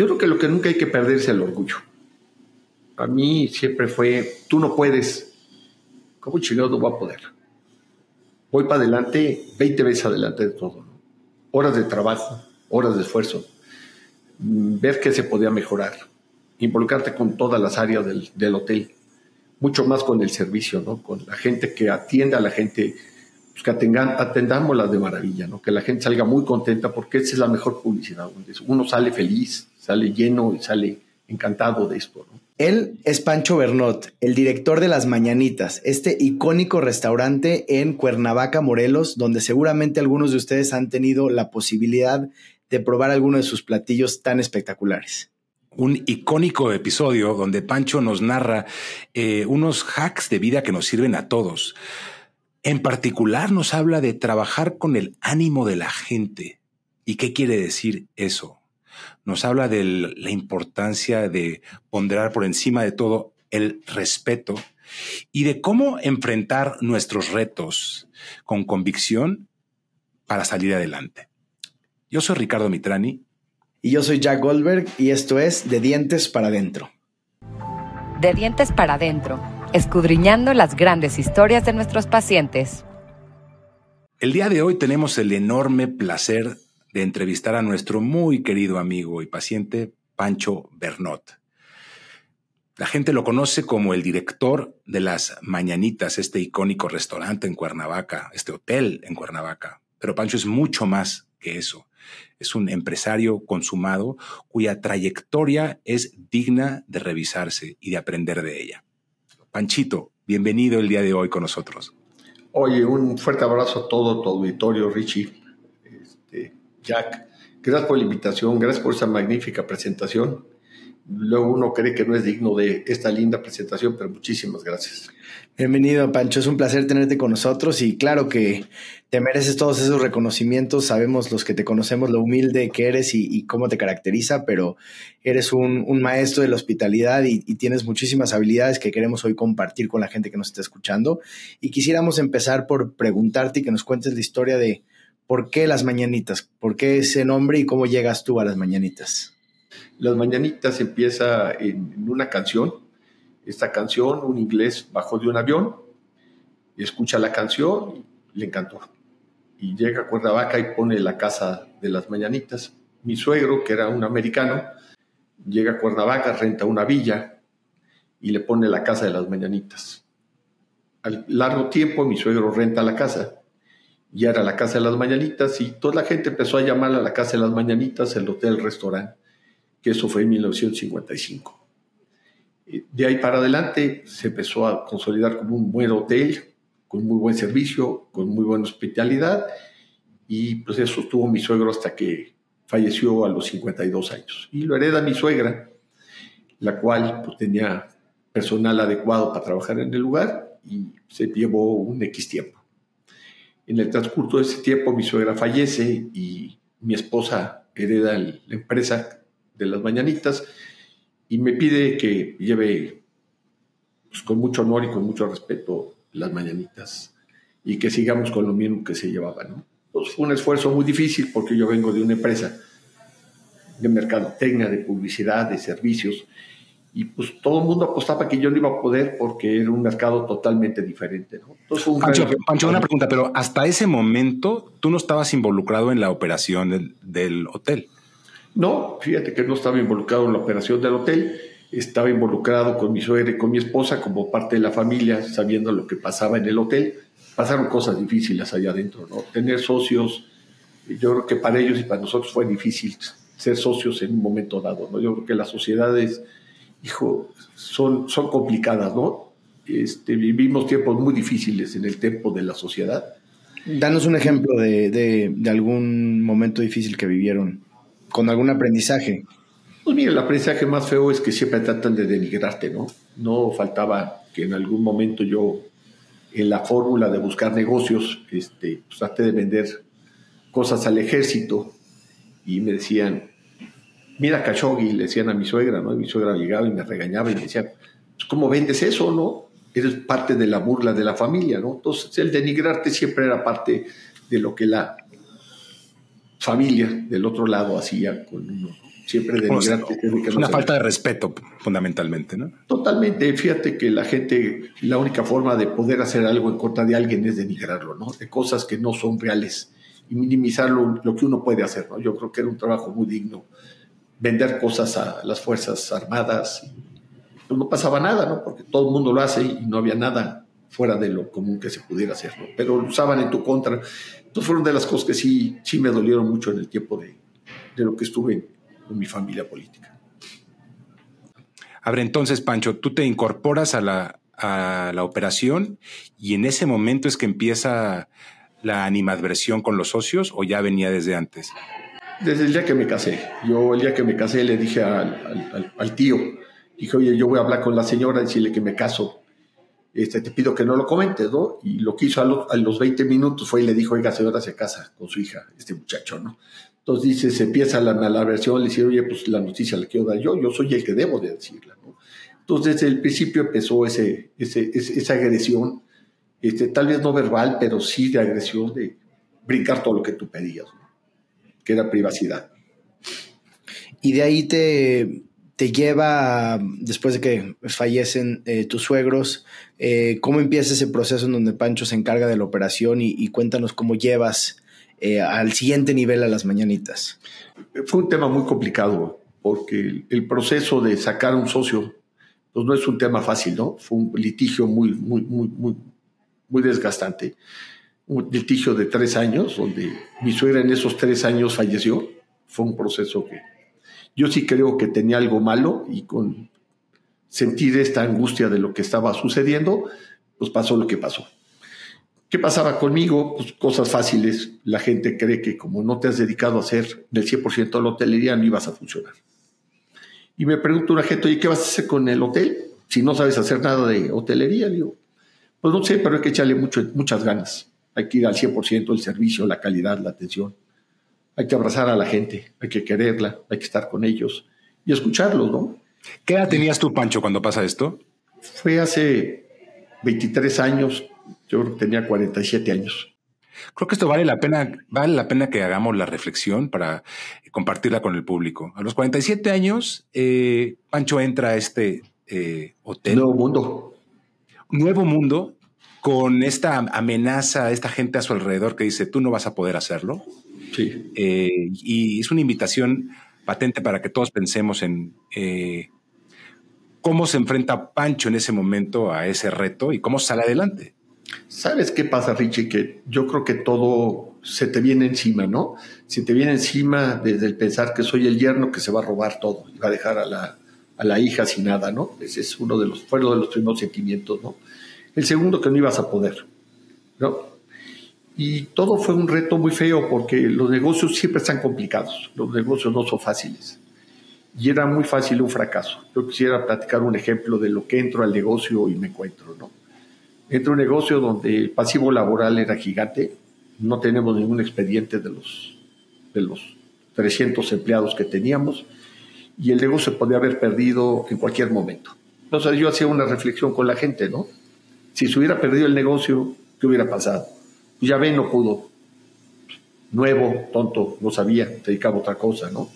Yo creo que lo que nunca hay que perder es el orgullo. A mí siempre fue, tú no puedes, ¿cómo chingado no voy a poder? Voy para adelante, 20 veces adelante de todo. Horas de trabajo, horas de esfuerzo, mm, ver qué se podía mejorar, involucrarte con todas las áreas del, del hotel, mucho más con el servicio, ¿no? Con la gente que atiende a la gente pues, que atengan, atendámosla de maravilla, ¿no? que la gente salga muy contenta porque esa es la mejor publicidad, uno sale feliz, sale lleno y sale encantado de esto. ¿no? Él es Pancho Bernot, el director de Las Mañanitas, este icónico restaurante en Cuernavaca, Morelos, donde seguramente algunos de ustedes han tenido la posibilidad de probar alguno de sus platillos tan espectaculares un icónico episodio donde Pancho nos narra eh, unos hacks de vida que nos sirven a todos. En particular nos habla de trabajar con el ánimo de la gente. ¿Y qué quiere decir eso? Nos habla de la importancia de ponderar por encima de todo el respeto y de cómo enfrentar nuestros retos con convicción para salir adelante. Yo soy Ricardo Mitrani. Y yo soy Jack Goldberg y esto es De Dientes para Adentro. De Dientes para Adentro escudriñando las grandes historias de nuestros pacientes. El día de hoy tenemos el enorme placer de entrevistar a nuestro muy querido amigo y paciente Pancho Bernot. La gente lo conoce como el director de las Mañanitas, este icónico restaurante en Cuernavaca, este hotel en Cuernavaca. Pero Pancho es mucho más que eso. Es un empresario consumado cuya trayectoria es digna de revisarse y de aprender de ella. Panchito, bienvenido el día de hoy con nosotros. Oye, un fuerte abrazo a todo tu auditorio, Richie, Jack. Gracias por la invitación, gracias por esa magnífica presentación. Luego uno cree que no es digno de esta linda presentación, pero muchísimas gracias. Bienvenido, Pancho. Es un placer tenerte con nosotros y claro que te mereces todos esos reconocimientos. Sabemos los que te conocemos lo humilde que eres y, cómo te caracteriza, pero eres un, maestro de la hospitalidad y, tienes muchísimas habilidades que queremos hoy compartir con la gente que nos está escuchando. Y quisiéramos empezar por preguntarte y que nos cuentes la historia de por qué las mañanitas, por qué ese nombre y cómo llegas tú a las mañanitas. Las mañanitas empieza en una canción esta canción, un inglés bajó de un avión, escucha la canción, le encantó. Y llega a Cuernavaca y pone la casa de las mañanitas. Mi suegro, que era un americano, llega a Cuernavaca, renta una villa y le pone la casa de las mañanitas. Al largo tiempo mi suegro renta la casa y era la casa de las mañanitas y toda la gente empezó a llamar a la casa de las mañanitas el hotel restaurante, que eso fue en 1955. De ahí para adelante se empezó a consolidar como un buen hotel, con muy buen servicio, con muy buena hospitalidad, y pues eso tuvo mi suegro hasta que falleció a los 52 años. Y lo hereda mi suegra, la cual pues, tenía personal adecuado para trabajar en el lugar y se llevó un X tiempo. En el transcurso de ese tiempo mi suegra fallece y mi esposa hereda la empresa de las mañanitas y me pide que lleve pues, con mucho honor y con mucho respeto las mañanitas y que sigamos con lo mismo que se llevaba. ¿no? Pues fue un esfuerzo muy difícil porque yo vengo de una empresa de mercadotecnia, de publicidad, de servicios, y pues todo el mundo apostaba que yo no iba a poder porque era un mercado totalmente diferente. ¿no? Pancho, una pregunta, pero hasta ese momento tú no estabas involucrado en la operación del, del hotel. No, fíjate que no estaba involucrado en la operación del hotel, estaba involucrado con mi suegra y con mi esposa como parte de la familia, sabiendo lo que pasaba en el hotel. Pasaron cosas difíciles allá adentro, ¿no? Tener socios, yo creo que para ellos y para nosotros fue difícil ser socios en un momento dado, ¿no? Yo creo que las sociedades, hijo, son, son complicadas, ¿no? Este, vivimos tiempos muy difíciles en el tiempo de la sociedad. Danos un ejemplo de, de algún momento difícil que vivieron con algún aprendizaje? Pues mira, el aprendizaje más feo es que siempre tratan de denigrarte, ¿no? No faltaba que en algún momento yo, en la fórmula de buscar negocios, este, pues traté de vender cosas al ejército y me decían, mira Khashoggi, le decían a mi suegra, ¿no? Y mi suegra llegaba y me regañaba y me decía, pues, ¿cómo vendes eso, no? Eres parte de la burla de la familia, ¿no? Entonces el denigrarte siempre era parte de lo que la familia del otro lado hacía con uno. siempre denigrante. es una falta de respeto, fundamentalmente, ¿no? Totalmente. Fíjate que la gente, la única forma de poder hacer algo en contra de alguien es denigrarlo, ¿no? De cosas que no son reales y minimizar lo, que uno puede hacer, ¿no? Yo creo que era un trabajo muy digno. Vender cosas a las Fuerzas Armadas, pues no pasaba nada, ¿no? Porque todo el mundo lo hace y no había nada fuera de lo común que se pudiera hacer, ¿no? Pero lo usaban en tu contra. Entonces fueron de las cosas que sí, sí me dolieron mucho en el tiempo de, de lo que estuve con mi familia política. A ver, entonces, Pancho, tú te incorporas a la, a la operación y en ese momento es que empieza la animadversión con los socios o ya venía desde antes? Desde el día que me casé. Yo el día que me casé le dije al, al, tío, dije, oye, yo voy a hablar con la señora, decirle que me caso. Este, te pido que no lo comentes, ¿no? Y lo que hizo a, a los 20 minutos fue y le dijo, oiga, señora, se casa con su hija, este muchacho, ¿no? Entonces dice, se empieza la, la versión, le dice, oye, pues la noticia la quiero dar yo, yo soy el que debo de decirla, ¿no? Entonces desde el principio empezó ese, ese, esa agresión, este, tal vez no verbal, pero sí de agresión, de brincar todo lo que tú pedías, ¿no? Que era privacidad. Y de ahí te, te lleva, después de que fallecen eh, tus suegros, eh, ¿cómo empieza ese proceso en donde Pancho se encarga de la operación y, y cuéntanos cómo llevas eh, al siguiente nivel a las mañanitas? Fue un tema muy complicado porque el proceso de sacar un socio pues no es un tema fácil, ¿no? Fue un litigio muy, muy, muy, muy, muy desgastante. Un litigio de tres años, donde mi suegra en esos tres años falleció. Fue un proceso que yo sí creo que tenía algo malo y con sentir esta angustia de lo que estaba sucediendo, pues pasó lo que pasó. ¿Qué pasaba conmigo? Pues cosas fáciles. La gente cree que como no te has dedicado a hacer del 100% de la hotelería, no ibas a funcionar. Y me pregunta una gente, oye, ¿qué vas a hacer con el hotel? Si no sabes hacer nada de hotelería, digo, pues no sé, pero hay que echarle mucho, muchas ganas. Hay que ir al 100% el servicio, la calidad, la atención. Hay que abrazar a la gente, hay que quererla, hay que estar con ellos y escucharlos, ¿no? ¿Qué edad tenías tú, Pancho, cuando pasa esto? Fue hace 23 años, yo tenía 47 años. Creo que esto vale la pena, vale la pena que hagamos la reflexión para compartirla con el público. A los 47 años, eh, Pancho entra a este eh, hotel. Nuevo mundo. Nuevo mundo, con esta amenaza, esta gente a su alrededor que dice, tú no vas a poder hacerlo. Sí. Eh, y es una invitación patente para que todos pensemos en cómo se enfrenta Pancho en ese momento a ese reto y cómo sale adelante. ¿Sabes qué pasa, Richie? Que yo creo que todo se te viene encima, ¿no? Se te viene encima desde el pensar que soy el yerno que se va a robar todo y va a dejar a la, a la hija sin nada, ¿no? Ese es uno de los, fue uno de los primeros sentimientos, ¿no? El segundo, que no ibas a poder, ¿no? Y todo fue un reto muy feo porque los negocios siempre están complicados, los negocios no son fáciles y era muy fácil un fracaso. Yo quisiera platicar un ejemplo de lo que entro al negocio y me encuentro, ¿no? Entro a un negocio donde el pasivo laboral era gigante, no tenemos ningún expediente de los, de los 300 empleados que teníamos y el negocio podía haber perdido en cualquier momento. Entonces yo hacía una reflexión con la gente, ¿no? Si se hubiera perdido el negocio, ¿qué hubiera pasado? Ya ven, no pudo. Nuevo, tonto, no sabía, dedicaba a otra cosa, ¿no?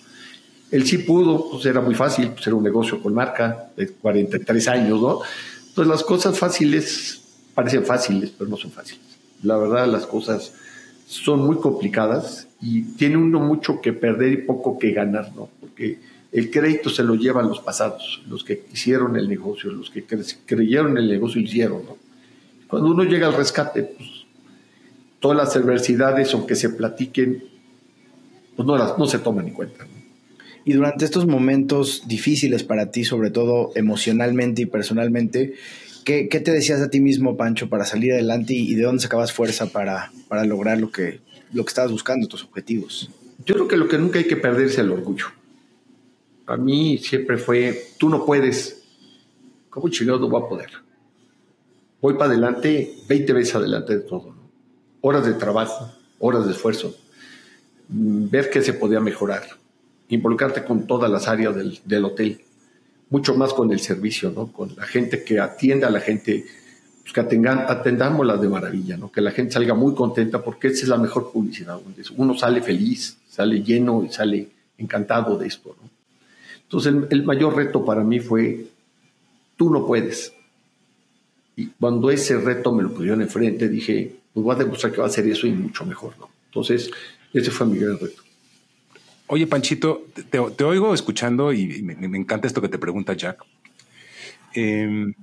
Él sí pudo, pues era muy fácil, pues era un negocio con marca de 43 años, ¿no? Entonces las cosas fáciles parecen fáciles, pero no son fáciles. La verdad, las cosas son muy complicadas y tiene uno mucho que perder y poco que ganar, ¿no? Porque el crédito se lo llevan los pasados, los que hicieron el negocio, los que creyeron el negocio y lo hicieron, ¿no? Cuando uno llega al rescate, pues todas las adversidades, aunque se platiquen, pues no, las, no se toman en cuenta. Y durante estos momentos difíciles para ti, sobre todo emocionalmente y personalmente, ¿qué, te decías a ti mismo, Pancho, para salir adelante y, de dónde sacabas fuerza para, para lograr lo que, lo que estabas buscando, tus objetivos? Yo creo que lo que nunca hay que perder es el orgullo. A mí siempre fue, tú no puedes, ¿cómo chingado no voy a poder? Voy para adelante, 20 veces adelante de todo. Horas de trabajo, horas de esfuerzo, mm, ver qué se podía mejorar involucrarte con todas las áreas del, hotel, mucho más con el servicio, ¿no? Con la gente que atiende a la gente, pues que atengan, atendámosla de maravilla, ¿no? Que la gente salga muy contenta porque esa es la mejor publicidad, uno sale feliz, sale lleno y sale encantado de esto, ¿no? Entonces el, mayor reto para mí fue, tú no puedes. Y cuando ese reto me lo pusieron enfrente, dije, pues voy a demostrar que va a hacer eso y mucho mejor, ¿no? Entonces, ese fue mi gran reto. Oye, Panchito, te, oigo escuchando y me, encanta esto que te pregunta Jack. Em,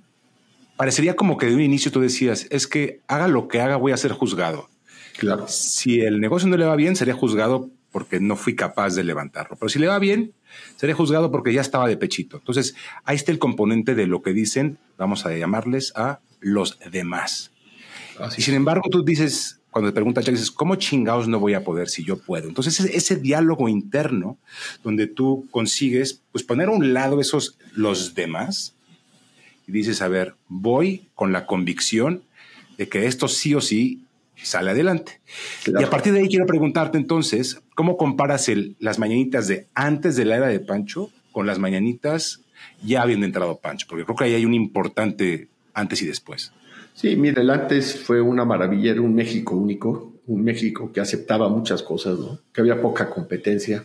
parecería como que de un inicio tú decías, es que haga lo que haga, voy a ser juzgado. Claro. Si el negocio no le va bien, sería juzgado porque no fui capaz de levantarlo. Pero si le va bien, sería juzgado porque ya estaba de pechito. Entonces, ahí está el componente de lo que dicen, vamos a llamarles a los demás. y sin embargo, tú dices, cuando te preguntas, ya dices, ¿cómo chingados no voy a poder si yo puedo? Entonces, ese, diálogo interno donde tú consigues pues, poner a un lado esos los demás y dices, a ver, voy con la convicción de que esto sí o sí sale adelante. Y a partir de ahí quiero preguntarte entonces, ¿cómo comparas las mañanitas de antes de la era de Pancho con las mañanitas ya habiendo entrado Pancho? Porque creo que ahí hay un importante antes y después. Sí, mire, el antes fue una maravilla, era un México único, un México que aceptaba muchas cosas, que había poca competencia,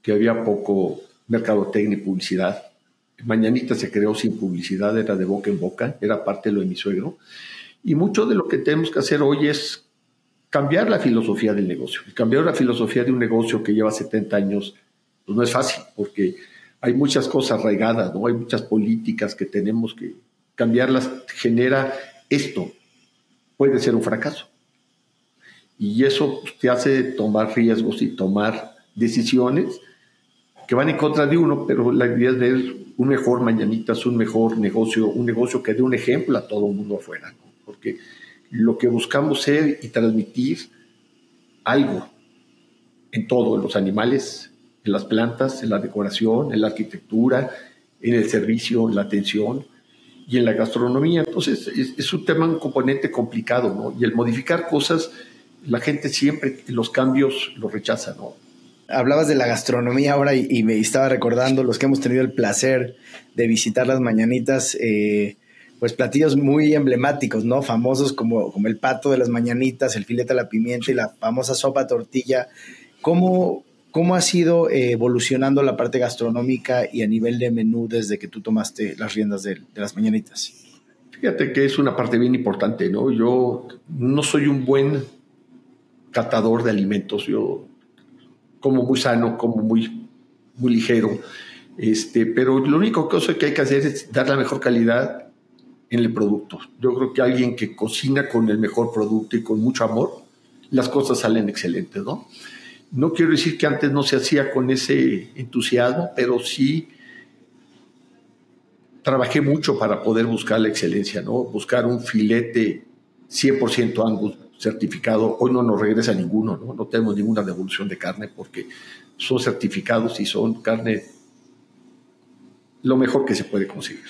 que había poco mercadotecnia y publicidad. Mañanita se creó sin publicidad, era de boca en boca, era parte de lo de mi suegro. Y mucho de lo que tenemos que hacer hoy es cambiar la filosofía del negocio. cambiar la filosofía de un negocio que lleva 70 años, pues no es fácil, porque hay muchas cosas arraigadas, ¿no? Hay muchas políticas que tenemos que cambiarlas, genera esto puede ser un fracaso. Y eso te hace tomar riesgos y tomar decisiones que van en contra de uno, pero la idea es ver un mejor mañanitas, un mejor negocio, un negocio que dé un ejemplo a todo el mundo afuera. Porque lo que buscamos ser y transmitir algo en todo, en los animales, en las plantas, en la decoración, en la arquitectura, en el servicio, en la atención, y en la gastronomía. Entonces es, un tema, un componente complicado, ¿no? Y el modificar cosas, la gente siempre los cambios los rechaza, ¿no? Hablabas de la gastronomía ahora y, me estaba recordando los que hemos tenido el placer de visitar las mañanitas, eh, pues platillos muy emblemáticos, ¿no? Famosos como, como el pato de las mañanitas, el filete a la pimienta y la famosa sopa tortilla. ¿Cómo, ¿Cómo ha sido eh, evolucionando la parte gastronómica y a nivel de menú desde que tú tomaste las riendas de, las mañanitas? Fíjate que es una parte bien importante, ¿no? Yo no soy un buen catador de alimentos, yo como muy sano, como muy, muy ligero, este, pero lo único que hay que hacer es dar la mejor calidad en el producto. Yo creo que alguien que cocina con el mejor producto y con mucho amor, las cosas salen excelentes, ¿no? No quiero decir que antes no se hacía con ese entusiasmo, pero sí trabajé mucho para poder buscar la excelencia, ¿no? Buscar un filete 100% Angus certificado. Hoy no nos regresa ninguno, ¿no? No tenemos ninguna devolución de carne porque son certificados y son carne lo mejor que se puede conseguir.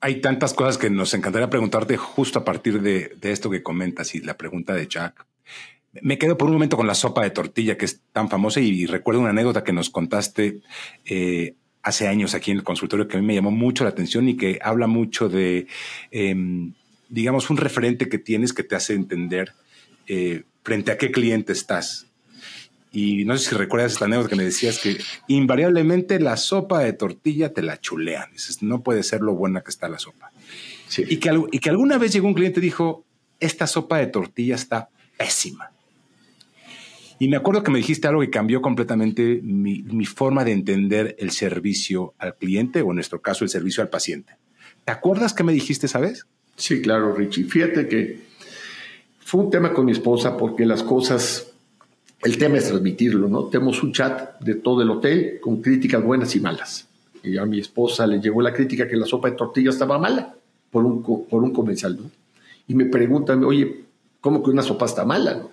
Hay tantas cosas que nos encantaría preguntarte justo a partir de, esto que comentas y la pregunta de Jack. Me quedo por un momento con la sopa de tortilla que es tan famosa y, recuerdo una anécdota que nos contaste eh, hace años aquí en el consultorio que a mí me llamó mucho la atención y que habla mucho de, em, digamos, un referente que tienes que te hace entender eh, frente a qué cliente estás. Y no sé si recuerdas esta anécdota que me decías que invariablemente la sopa de tortilla te la chulean. Dices, no puede ser lo buena que está la sopa. Y, que, y que alguna vez llegó un cliente y dijo, esta sopa de tortilla está pésima. Y me acuerdo que me dijiste algo que cambió completamente mi, forma de entender el servicio al cliente o en nuestro caso el servicio al paciente. ¿Te acuerdas qué me dijiste esa vez? Sí, claro, Richie. Fíjate que fue un tema con mi esposa porque las cosas, el tema es transmitirlo, ¿no? Tenemos un chat de todo el hotel con críticas buenas y malas. Y a mi esposa le llegó la crítica que la sopa de tortilla estaba mala por un, por un comensal, ¿no? Y me preguntan, oye, ¿cómo que una sopa está mala? ¿no?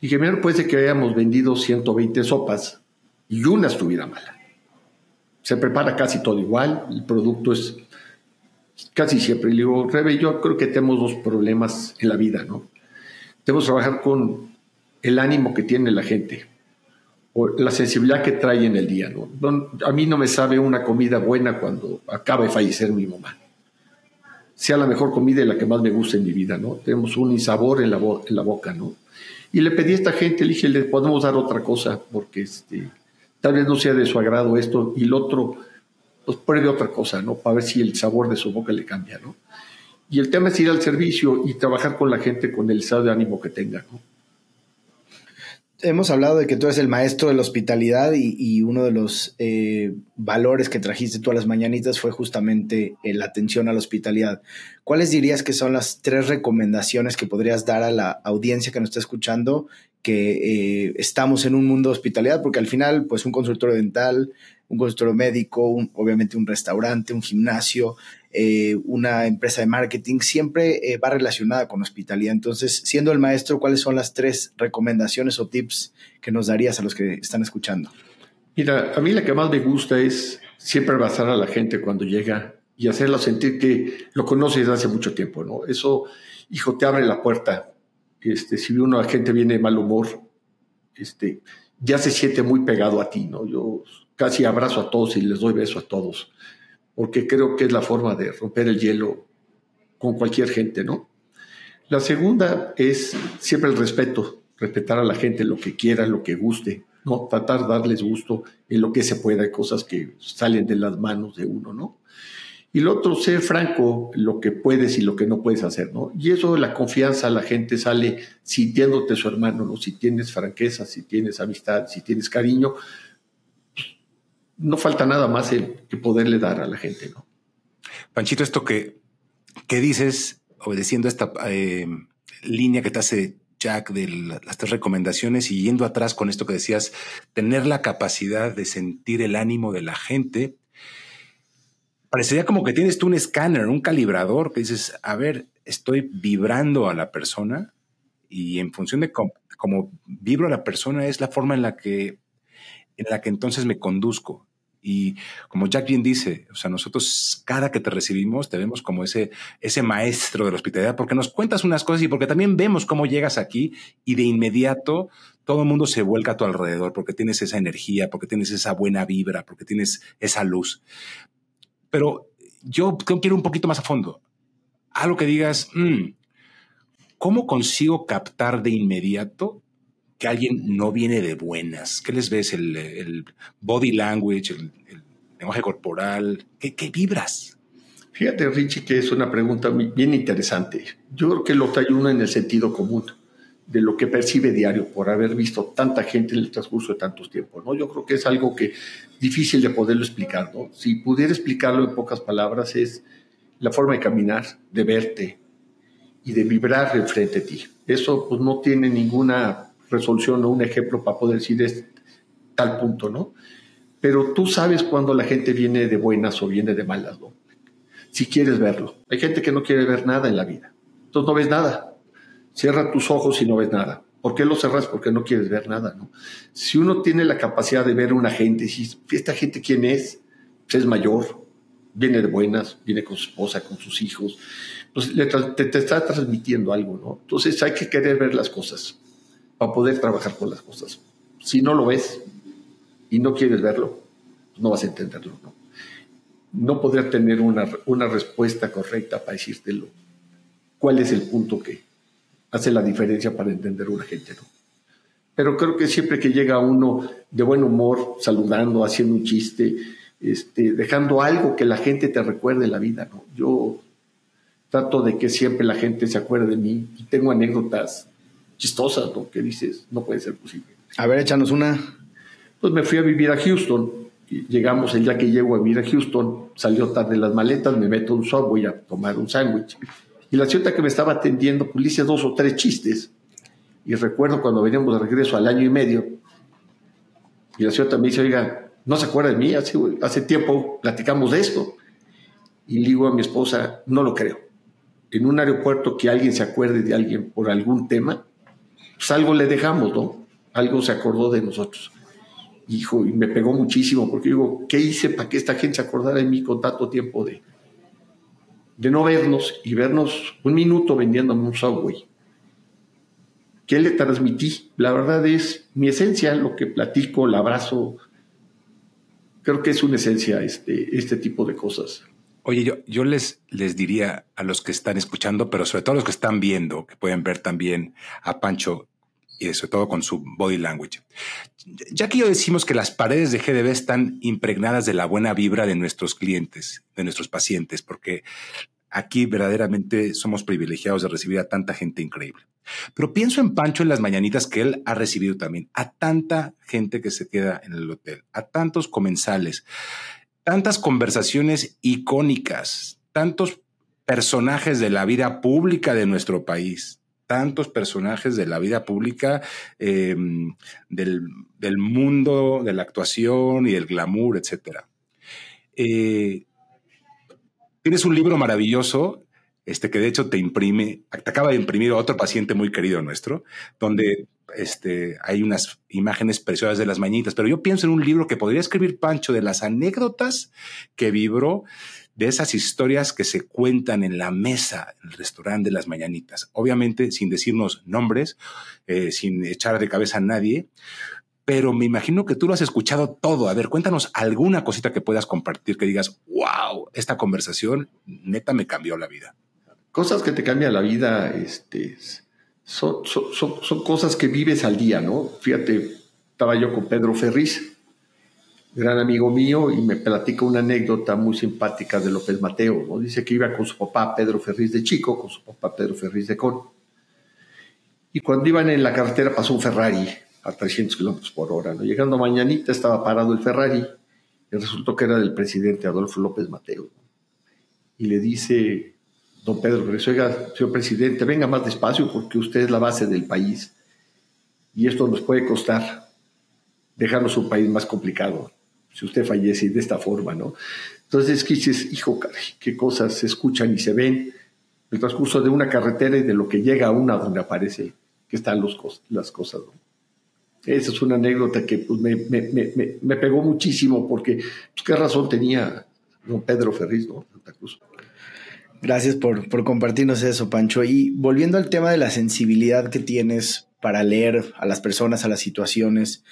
Dije, mira, puede ser que hayamos vendido 120 sopas y una estuviera mala. Se prepara casi todo igual, el producto es casi siempre. Y le digo, Rebe, yo creo que tenemos dos problemas en la vida, ¿no? Debemos trabajar con el ánimo que tiene la gente o la sensibilidad que trae en el día, ¿no? A mí no me sabe una comida buena cuando acaba de fallecer mi mamá. Sea la mejor comida y la que más me gusta en mi vida, ¿no? Tenemos un insabor en la, boca, ¿no? Y le pedí a esta gente, le dije, le podemos dar otra cosa, porque este, tal vez no sea de su agrado esto y el otro, pues pruebe otra cosa, ¿no? Para ver si el sabor de su boca le cambia, ¿no? Y el tema es ir al servicio y trabajar con la gente con el estado de ánimo que tenga, ¿no? Hemos hablado de que tú eres el maestro de la hospitalidad y, uno de los eh, valores que trajiste tú a las mañanitas fue justamente eh, la atención a la hospitalidad. ¿Cuáles dirías que son las tres recomendaciones que podrías dar a la audiencia que nos está escuchando que eh, estamos en un mundo de hospitalidad? Porque al final, pues un consultorio dental, un consultorio médico, obviamente un restaurante, un gimnasio, eh, una empresa de marketing, siempre eh, va relacionada con hospitalidad. Entonces, siendo el maestro, ¿cuáles son las tres recomendaciones o tips que nos darías a los que están escuchando? Mira, a mí la que más me gusta es siempre abrazar a la gente cuando llega y hacerla sentir que lo conoces desde hace mucho tiempo, ¿no? Eso, hijo, te abre la puerta. Este, si uno la gente viene de mal humor, este, ya se siente muy pegado a ti, ¿no? Yo casi abrazo a todos y les doy beso a todos porque creo que es la forma de romper el hielo con cualquier gente, ¿no? La segunda es siempre el respeto, respetar a la gente lo que quiera, lo que guste, ¿no? Tratar de darles gusto en lo que se pueda, cosas que salen de las manos de uno, ¿no? Y lo otro, ser franco, lo que puedes y lo que no puedes hacer, ¿no? Y eso, la confianza, la gente sale sintiéndote su hermano, ¿no? Si tienes franqueza, si tienes amistad, si tienes cariño, no falta nada más que poderle dar a la gente, ¿no? Panchito, esto que dices, obedeciendo esta eh, línea que te hace Jack de las tres recomendaciones y yendo atrás con esto que decías, tener la capacidad de sentir el ánimo de la gente, parecería como que tienes tú un escáner, un calibrador, que dices, a ver, estoy vibrando a la persona y en función de cómo, cómo vibro a la persona es la forma en la que en la que entonces me conduzco. Y como Jack bien dice, o sea, nosotros cada que te recibimos te vemos como ese, ese maestro de la hospitalidad porque nos cuentas unas cosas y porque también vemos cómo llegas aquí y de inmediato todo el mundo se vuelca a tu alrededor porque tienes esa energía, porque tienes esa buena vibra, porque tienes esa luz. Pero yo quiero un poquito más a fondo. Algo que digas, mm, ¿cómo consigo captar de inmediato que alguien no viene de buenas? ¿Qué les ves? El, body language, el, lenguaje corporal, ¿qué, vibras? Fíjate, Richie, que es una pregunta bien interesante. Yo creo que lo trae uno en el sentido común de lo que percibe diario por haber visto tanta gente en el transcurso de tantos tiempos, ¿no? Yo creo que es algo que difícil de poderlo explicar, ¿no? Si pudiera explicarlo en pocas palabras es la forma de caminar, de verte y de vibrar frente a ti. Eso pues no tiene ninguna resolución o un ejemplo para poder decir es tal punto, ¿no? Pero tú sabes cuando la gente viene de buenas o viene de malas, ¿no? Si quieres verlo. Hay gente que no quiere ver nada en la vida. Entonces no ves nada. Cierra tus ojos y no ves nada. ¿Por qué lo cerras? Porque no quieres ver nada, ¿no? Si uno tiene la capacidad de ver a una gente, si esta gente quién es, pues es mayor, viene de buenas, viene con su esposa, con sus hijos, pues te, está transmitiendo algo, ¿no? Entonces hay que querer ver las cosas para poder trabajar con las cosas. Si no lo ves y no quieres verlo, pues no vas a entenderlo. No, no tener una, una respuesta correcta para decírtelo. ¿Cuál es el punto que hace la diferencia para entender gente? ¿no? Pero creo que siempre que llega uno de buen humor, saludando, haciendo un chiste, este, dejando algo que la gente te recuerde en la vida, ¿no? Yo trato de que siempre la gente se acuerde de mí y tengo anécdotas chistosas, ¿no? Que dices, no puede ser posible. A ver, échanos una. Pues me fui a vivir a Houston. Llegamos el día que llego a vivir a Houston, salió tarde las maletas, me meto un voy a tomar un sándwich. Y la señora que me estaba atendiendo, pues le hice dos o tres chistes. Y recuerdo cuando veníamos de regreso al año y medio, y la señora me dice, oiga, ¿no se acuerda de mí? Hace, hace tiempo platicamos de esto. Y le digo a mi esposa, no lo creo. En un aeropuerto que alguien se acuerde de alguien por algún tema, pues algo le dejamos, ¿no? Algo se acordó de nosotros. Hijo, y me pegó muchísimo porque digo, ¿qué hice para que esta gente se acordara de mí con tanto tiempo de, de no vernos y vernos un minuto vendiéndome un Subway? ¿Qué le transmití? La verdad es mi esencia, lo que platico, el abrazo. Creo que es una esencia este, este tipo de cosas. Oye, yo, yo les, les diría a los que están escuchando, pero sobre todo a los que están viendo, que pueden ver también a Pancho, y sobre todo con su body language. Ya que yo decimos que las paredes de GDB están impregnadas de la buena vibra de nuestros clientes, de nuestros pacientes, porque aquí verdaderamente somos privilegiados de recibir a tanta gente increíble. Pero pienso en Pancho en las mañanitas que él ha recibido también, a tanta gente que se queda en el hotel, a tantos comensales, tantas conversaciones icónicas, tantos personajes de la vida pública de nuestro país, tantos personajes de la vida pública, em, del, mundo de la actuación y del glamour, etc. Eh, tienes un libro maravilloso, este que de hecho te imprime, te acaba de imprimir otro paciente muy querido nuestro, donde este, hay unas imágenes preciosas de las mañitas, pero yo pienso en un libro que podría escribir Pancho de las anécdotas que vibró de esas historias que se cuentan en la mesa, en el restaurante de las mañanitas. Obviamente sin decirnos nombres, eh, sin echar de cabeza a nadie, pero me imagino que tú lo has escuchado todo. A ver, cuéntanos alguna cosita que puedas compartir que digas, wow, esta conversación neta me cambió la vida. Cosas que te cambian la vida, este, son, son, cosas que vives al día, ¿no? Fíjate, estaba yo con Pedro Ferriz, gran amigo mío, y me platica una anécdota muy simpática de López Mateo. ¿no? Dice que iba con su papá Pedro Ferriz de chico, con su papá Pedro Ferriz de con. Y cuando iban en la carretera pasó un Ferrari a 300 kilómetros por hora. ¿no? Llegando mañanita estaba parado el Ferrari y resultó que era del presidente Adolfo López Mateo. Y le dice don Pedro Ferriz, oiga, señor presidente, venga más despacio porque usted es la base del país y esto nos puede costar dejarnos un país más complicado si usted fallece de esta forma, ¿no? Entonces, ¿qué dices, hijo, qué cosas se escuchan y se ven el transcurso de una carretera y de lo que llega a una donde aparece que están los, las cosas, ¿no? Esa es una anécdota que pues, me, me, me, me, pegó muchísimo porque, pues, qué razón tenía don Pedro Ferriz, ¿no? Santa Cruz. Gracias por, por compartirnos eso, Pancho. Y volviendo al tema de la sensibilidad que tienes para leer a las personas, a las situaciones.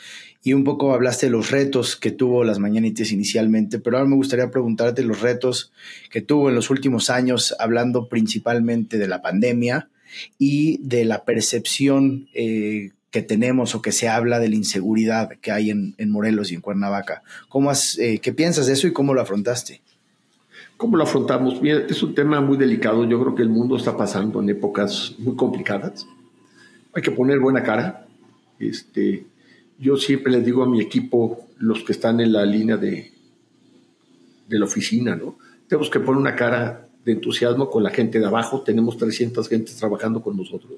Y un poco hablaste de los retos que tuvo las mañanitas inicialmente, pero ahora me gustaría preguntarte los retos que tuvo en los últimos años, hablando principalmente de la pandemia y de la percepción eh, que tenemos o que se habla de la inseguridad que hay en, Morelos y en Cuernavaca. ¿Cómo eh, ¿Qué piensas de eso y cómo lo afrontaste? ¿Cómo lo afrontamos? Mira, es un tema muy delicado. Yo creo que el mundo está pasando en épocas muy complicadas hay que poner buena cara. Este, yo siempre les digo a mi equipo, los que están en la línea de, de la oficina, ¿no? Tenemos que poner una cara de entusiasmo con la gente de abajo. Tenemos 300 gentes trabajando con nosotros.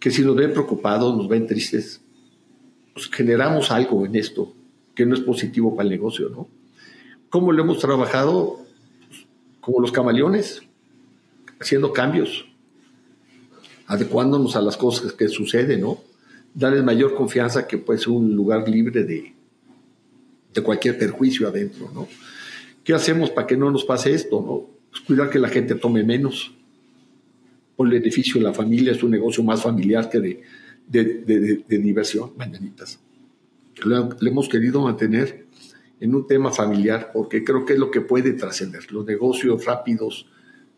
Que si nos ven preocupados, nos ven tristes, pues generamos algo en esto que no es positivo para el negocio, ¿no? ¿Cómo lo hemos trabajado? Pues, como los camaleones, haciendo cambios adecuándonos a las cosas que suceden, ¿no? Darles mayor confianza que puede ser un lugar libre de, de cualquier perjuicio adentro, ¿no? ¿Qué hacemos para que no nos pase esto, no? Pues cuidar que la gente tome menos. Por el beneficio de la familia es un negocio más familiar que de, de, de, diversión, mañanitas. Le, hemos querido mantener en un tema familiar porque creo que es lo que puede trascender. Los negocios rápidos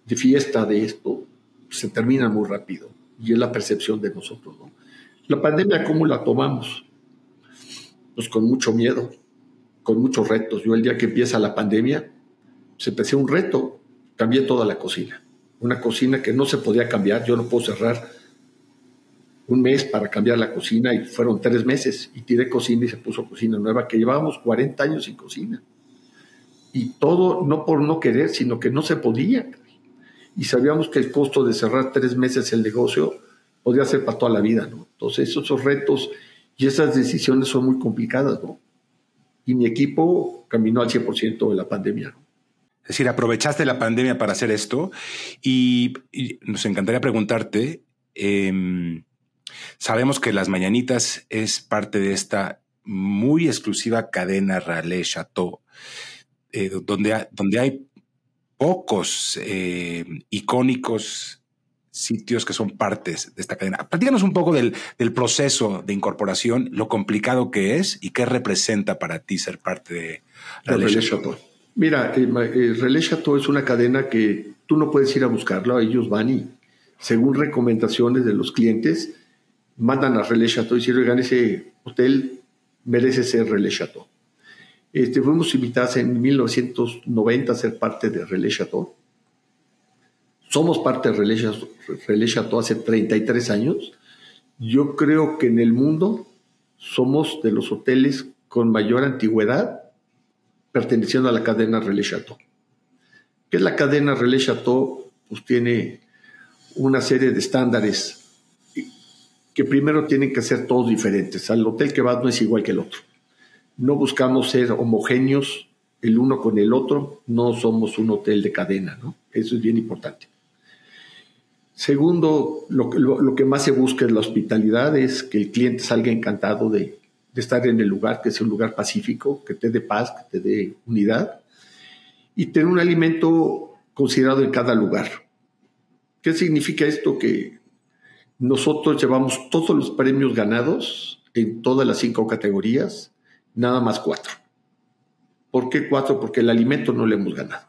de fiesta de esto se terminan muy rápido y es la percepción de nosotros. ¿no? La pandemia, ¿cómo la tomamos? Pues con mucho miedo, con muchos retos. Yo el día que empieza la pandemia, se empecé un reto, cambié toda la cocina. Una cocina que no se podía cambiar, yo no puedo cerrar un mes para cambiar la cocina y fueron tres meses y tiré cocina y se puso cocina nueva, que llevábamos 40 años sin cocina. Y todo no por no querer, sino que no se podía y sabíamos que el costo de cerrar tres meses el negocio podía ser para toda la vida, ¿no? Entonces, esos retos y esas decisiones son muy complicadas, ¿no? Y mi equipo caminó al 100% de la pandemia, Es decir, aprovechaste la pandemia para hacer esto y, nos encantaría preguntarte, em, sabemos que Las Mañanitas es parte de esta muy exclusiva cadena Ralé Chateau, eh, donde, donde hay pocos eh, icónicos sitios que son partes de esta cadena. Platícanos un poco del, proceso de incorporación, lo complicado que es y qué representa para ti ser parte de Relais Chateau. Mira, eh, eh, Relais Chateau es una cadena que tú no puedes ir a buscarlo, ellos van y según recomendaciones de los clientes, mandan a Relais Chateau y dicen, oigan, ese hotel merece ser Relais Chateau. Este, fuimos invitados en 1990 a ser parte de Relais Chateau. Somos parte de Relais Chateau hace 33 años. Yo creo que en el mundo somos de los hoteles con mayor antigüedad perteneciendo a la cadena Relais Chateau. ¿Qué es la cadena Relais Chateau? Pues tiene una serie de estándares que primero tienen que ser todos diferentes. Al hotel que vas no es igual que el otro. No buscamos ser homogéneos el uno con el otro, no somos un hotel de cadena, ¿no? Eso es bien importante. Segundo, lo, que más se busca es la hospitalidad, es que el cliente salga encantado de, de estar en el lugar, que sea un lugar pacífico, que te dé paz, que te dé unidad, y tener un alimento considerado en cada lugar. ¿Qué significa esto? Que nosotros llevamos todos los premios ganados en todas las cinco categorías, nada más cuatro. ¿Por qué cuatro? Porque el alimento no le hemos ganado.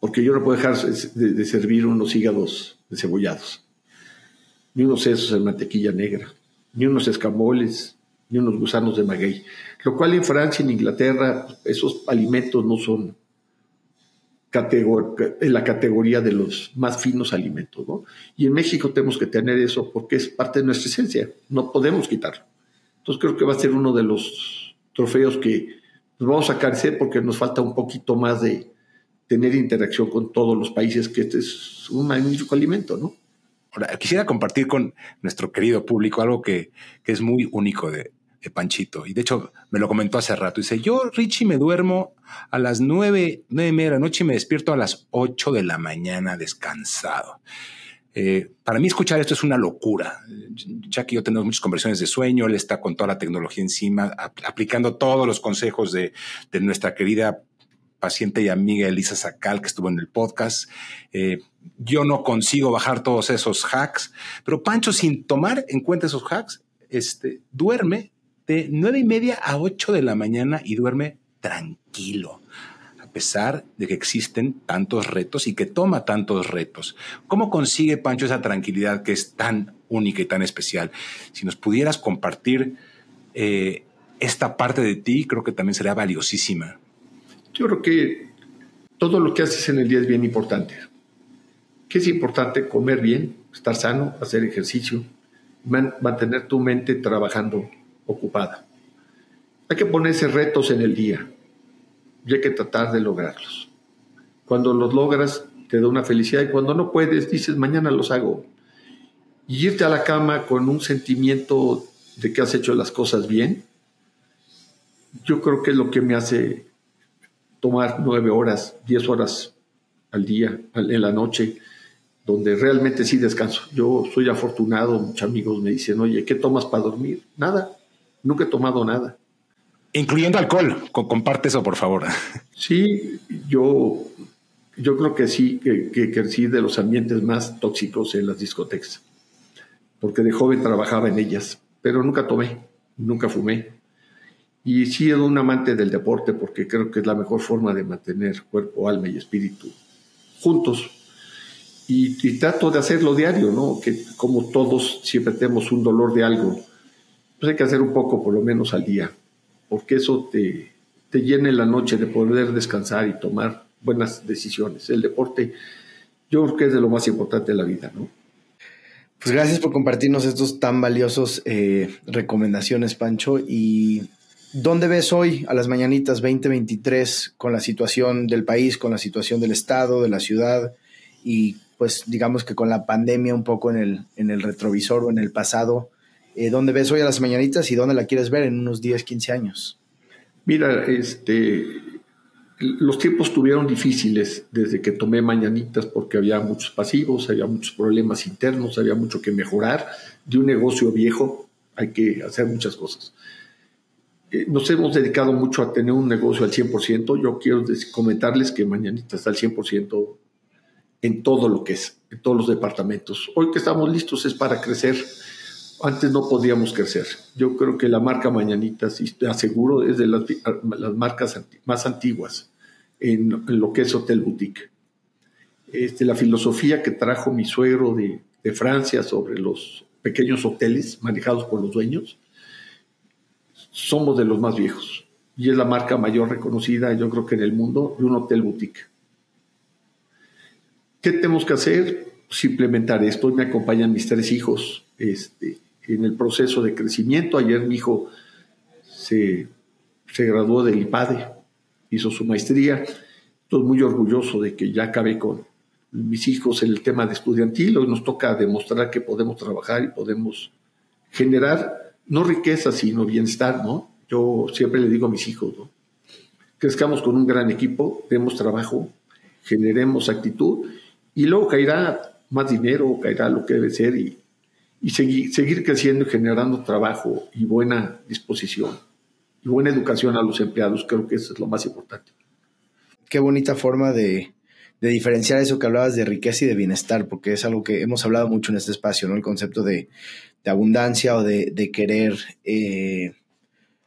Porque yo no puedo dejar de, servir unos hígados cebollados, ni unos sesos en mantequilla negra, ni unos escamoles, ni unos gusanos de maguey. Lo cual en Francia, en Inglaterra, esos alimentos no son en la categoría de los más finos alimentos. ¿no? Y en México tenemos que tener eso porque es parte de nuestra esencia, no podemos quitarlo. Entonces creo que va a ser uno de los trofeos que nos vamos a carecer porque nos falta un poquito más de tener interacción con todos los países, que este es un magnífico alimento, ¿no? Ahora, quisiera compartir con nuestro querido público algo que, que es muy único de, Panchito. Y de hecho, me lo comentó hace rato. Dice, yo, Richie, me duermo a las nueve, nueve y media de la noche y me despierto a las ocho de la mañana descansado. Eh, para mí escuchar esto es una locura. Ya que yo tengo muchas conversiones de sueño, él está con toda la tecnología encima, aplicando todos los consejos de, nuestra querida paciente y amiga Elisa Sacal, que estuvo en el podcast. Eh, yo no consigo bajar todos esos hacks, pero Pancho, sin tomar en cuenta esos hacks, este, duerme de nueve y media a ocho de la mañana y duerme tranquilo, pesar de que existen tantos retos y que toma tantos retos. ¿Cómo consigue Pancho esa tranquilidad que es tan única y tan especial? Si nos pudieras compartir eh, esta parte de ti, creo que también sería valiosísima. Yo creo que todo lo que haces en el día es bien importante. ¿Qué es importante? Comer bien, estar sano, hacer ejercicio, mantener tu mente trabajando ocupada. Hay que ponerse retos en el día y hay que tratar de lograrlos. Cuando los logras, te da una felicidad y cuando no puedes, dices, mañana los hago. Y irte a la cama con un sentimiento de que has hecho las cosas bien, yo creo que es lo que me hace tomar nueve horas, diez horas al día, en la noche, donde realmente sí descanso. Yo soy afortunado, muchos amigos me dicen, oye, ¿qué tomas para dormir? Nada, Nunca he tomado nada. Incluyendo alcohol. Comparte eso, por favor. Sí, yo, yo creo que sí, que, que crecí de los ambientes más tóxicos en las discotecas. Porque de joven trabajaba en ellas, pero nunca tomé, nunca fumé. Y sí he un amante del deporte porque creo que es la mejor forma de mantener cuerpo, alma y espíritu juntos. Y, y, trato de hacerlo diario, ¿no? Que como todos siempre tenemos un dolor de algo pues hay que hacer un poco por lo menos al día, porque eso te, te llena la noche de poder descansar y tomar buenas decisiones. El deporte yo creo que es de lo más importante de la vida, ¿no? Pues gracias por compartirnos estos tan valiosos eh, recomendaciones, Pancho. ¿Y dónde ves hoy a las mañanitas 2023 con la situación del país, con la situación del Estado, de la ciudad y pues digamos que con la pandemia un poco en el, en el retrovisor o en el pasado? Eh, dónde ves hoy a las mañanitas y dónde la quieres ver en unos 10, 15 años. Mira, este, los tiempos tuvieron difíciles desde que tomé mañanitas porque había muchos pasivos, había muchos problemas internos, había mucho que mejorar. De un negocio viejo hay que hacer muchas cosas. Eh, nos hemos dedicado mucho a tener un negocio al 100%. Yo quiero comentarles que Mañanitas está al 100% en todo lo que es, en todos los departamentos. Hoy que estamos listos es para crecer antes no podíamos crecer. Yo creo que la marca Mañanitas, aseguro, es de las, marcas más antiguas en, lo que es Hotel Boutique. Este, la filosofía que trajo mi suegro de, Francia sobre los pequeños hoteles manejados por los dueños, somos de los más viejos y es la marca mayor reconocida, yo creo que en el mundo, de un hotel boutique. ¿Qué tenemos que hacer? Pues implementar esto. Me acompañan mis tres hijos este, en el proceso de crecimiento. Ayer mi hijo se, se graduó del IPADE, hizo su maestría. Estoy muy orgulloso de que ya acabé con mis hijos en el tema de estudiantil. Hoy nos toca demostrar que podemos trabajar y podemos generar no riqueza, sino bienestar, ¿no? Yo siempre le digo a mis hijos, ¿no? Crezcamos con un gran equipo, demos trabajo, generemos actitud y luego caerá más dinero, caerá lo que debe ser y, y seguir, seguir creciendo y generando trabajo y buena disposición y buena educación a los empleados. Creo que eso es lo más importante. Qué bonita forma de, diferenciar eso que hablabas de riqueza y de bienestar, porque es algo que hemos hablado mucho en este espacio, ¿no? El concepto de, abundancia o de, de querer eh,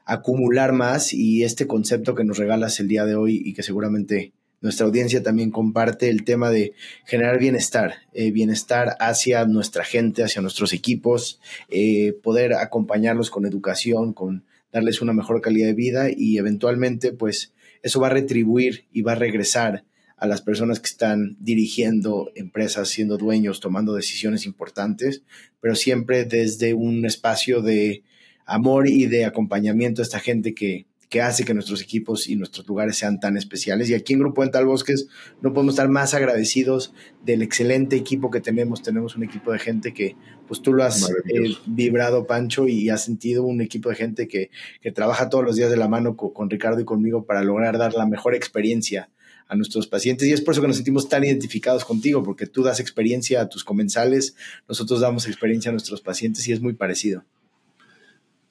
acumular más y este concepto que nos regalas el día de hoy y que seguramente nuestra audiencia también comparte el tema de generar bienestar, eh, bienestar hacia nuestra gente, hacia nuestros equipos, eh, poder acompañarlos con educación, con darles una mejor calidad de vida y eventualmente pues eso va a retribuir y va a regresar a las personas que están dirigiendo empresas, siendo dueños, tomando decisiones importantes, pero siempre desde un espacio de amor y de acompañamiento a esta gente que, que hace que nuestros equipos y nuestros lugares sean tan especiales. Y aquí en Grupo Dental Bosques no podemos estar más agradecidos del excelente equipo que tenemos. Tenemos un equipo de gente que, pues tú lo has eh, vibrado, Pancho, y has sentido un equipo de gente que, que trabaja todos los días de la mano con, con, Ricardo y conmigo para lograr dar la mejor experiencia a nuestros pacientes. Y es por eso que nos sentimos tan identificados contigo, porque tú das experiencia a tus comensales, nosotros damos experiencia a nuestros pacientes y es muy parecido.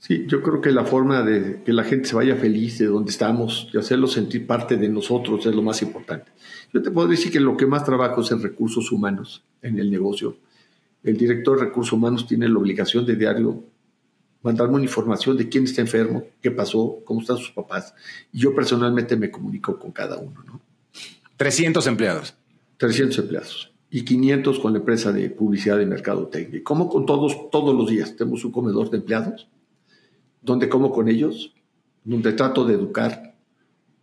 Sí, yo creo que la forma de que la gente se vaya feliz de donde estamos, y hacerlo sentir parte de nosotros es lo más importante. Yo te puedo decir que lo que más trabajo es en recursos humanos en el negocio. El director de recursos humanos tiene la obligación de diario mandarme una información de quién está enfermo, qué pasó, cómo están sus papás. Y yo personalmente me comunico con cada uno. ¿no? 300 empleados. 300 empleados y 500 con la empresa de publicidad de mercado técnico. Como con todos, todos los días tenemos un comedor de empleados donde como con ellos, donde trato de educar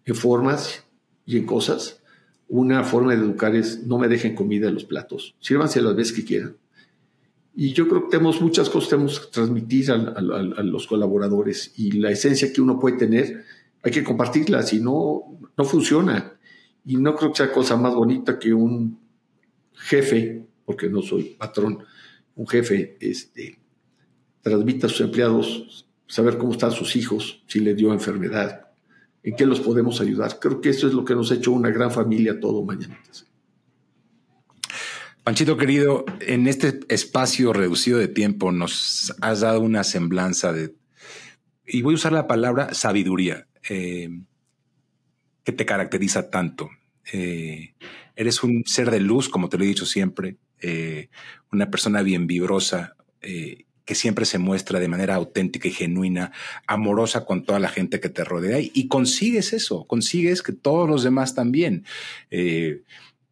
en formas y en cosas. Una forma de educar es no me dejen comida en los platos, sírvanse las veces que quieran. Y yo creo que tenemos muchas cosas que tenemos que transmitir a, los colaboradores y la esencia que uno puede tener hay que compartirla, si no, no funciona. Y no creo que sea cosa más bonita que un jefe, porque no soy patrón, un jefe este, transmita a sus empleados saber cómo están sus hijos, si le dio enfermedad, en qué los podemos ayudar. Creo que eso es lo que nos ha hecho una gran familia todo Mañanitas. Panchito querido, en este espacio reducido de tiempo nos has dado una semblanza de, y voy a usar la palabra sabiduría, eh, que te caracteriza tanto. Eh, eres un ser de luz, como te lo he dicho siempre, eh, una persona bien vibrosa, que siempre se muestra de manera auténtica y genuina, amorosa con toda la gente que te rodea y, consigues eso, consigues que todos los demás también eh,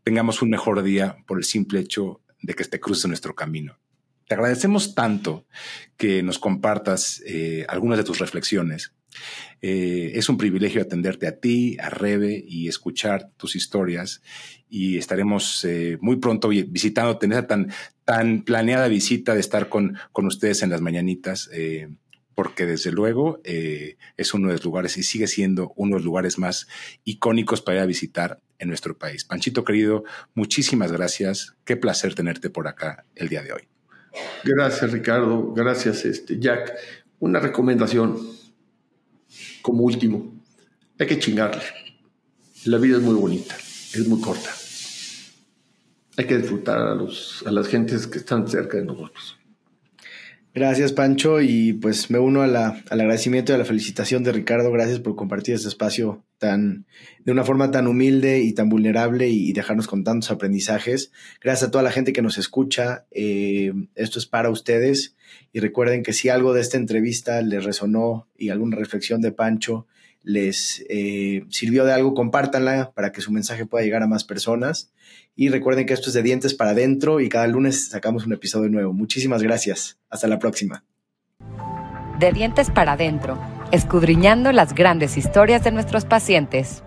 tengamos un mejor día por el simple hecho de que te cruce nuestro camino. Te agradecemos tanto que nos compartas eh, algunas de tus reflexiones. Eh, es un privilegio atenderte a ti, a Rebe y escuchar tus historias. Y estaremos eh, muy pronto visitándote en esa tan, tan planeada visita de estar con, con ustedes en las mañanitas. Eh, porque desde luego es uno de los lugares y sigue siendo uno de los lugares más icónicos para ir a visitar en nuestro país. Panchito querido, muchísimas gracias. Qué placer tenerte por acá el día de hoy. Gracias, Ricardo. Gracias, este, Jack. Una recomendación como último. Hay que chingarle. La vida es muy bonita, es muy corta. Hay que disfrutar a, los, a las gentes que están cerca de nosotros. Gracias, Pancho, y pues me uno a al agradecimiento y a la felicitación de Ricardo. Gracias por compartir este espacio tan, de una forma tan humilde y tan vulnerable y, dejarnos con tantos aprendizajes. Gracias a toda la gente que nos escucha. Eh, esto es para ustedes. Y recuerden que si algo de esta entrevista les resonó y alguna reflexión de Pancho les eh, sirvió de algo, compártanla para que su mensaje pueda llegar a más personas. Y recuerden que esto es de dientes para adentro y cada lunes sacamos un episodio nuevo. Muchísimas gracias. Hasta la próxima. De dientes para adentro, escudriñando las grandes historias de nuestros pacientes.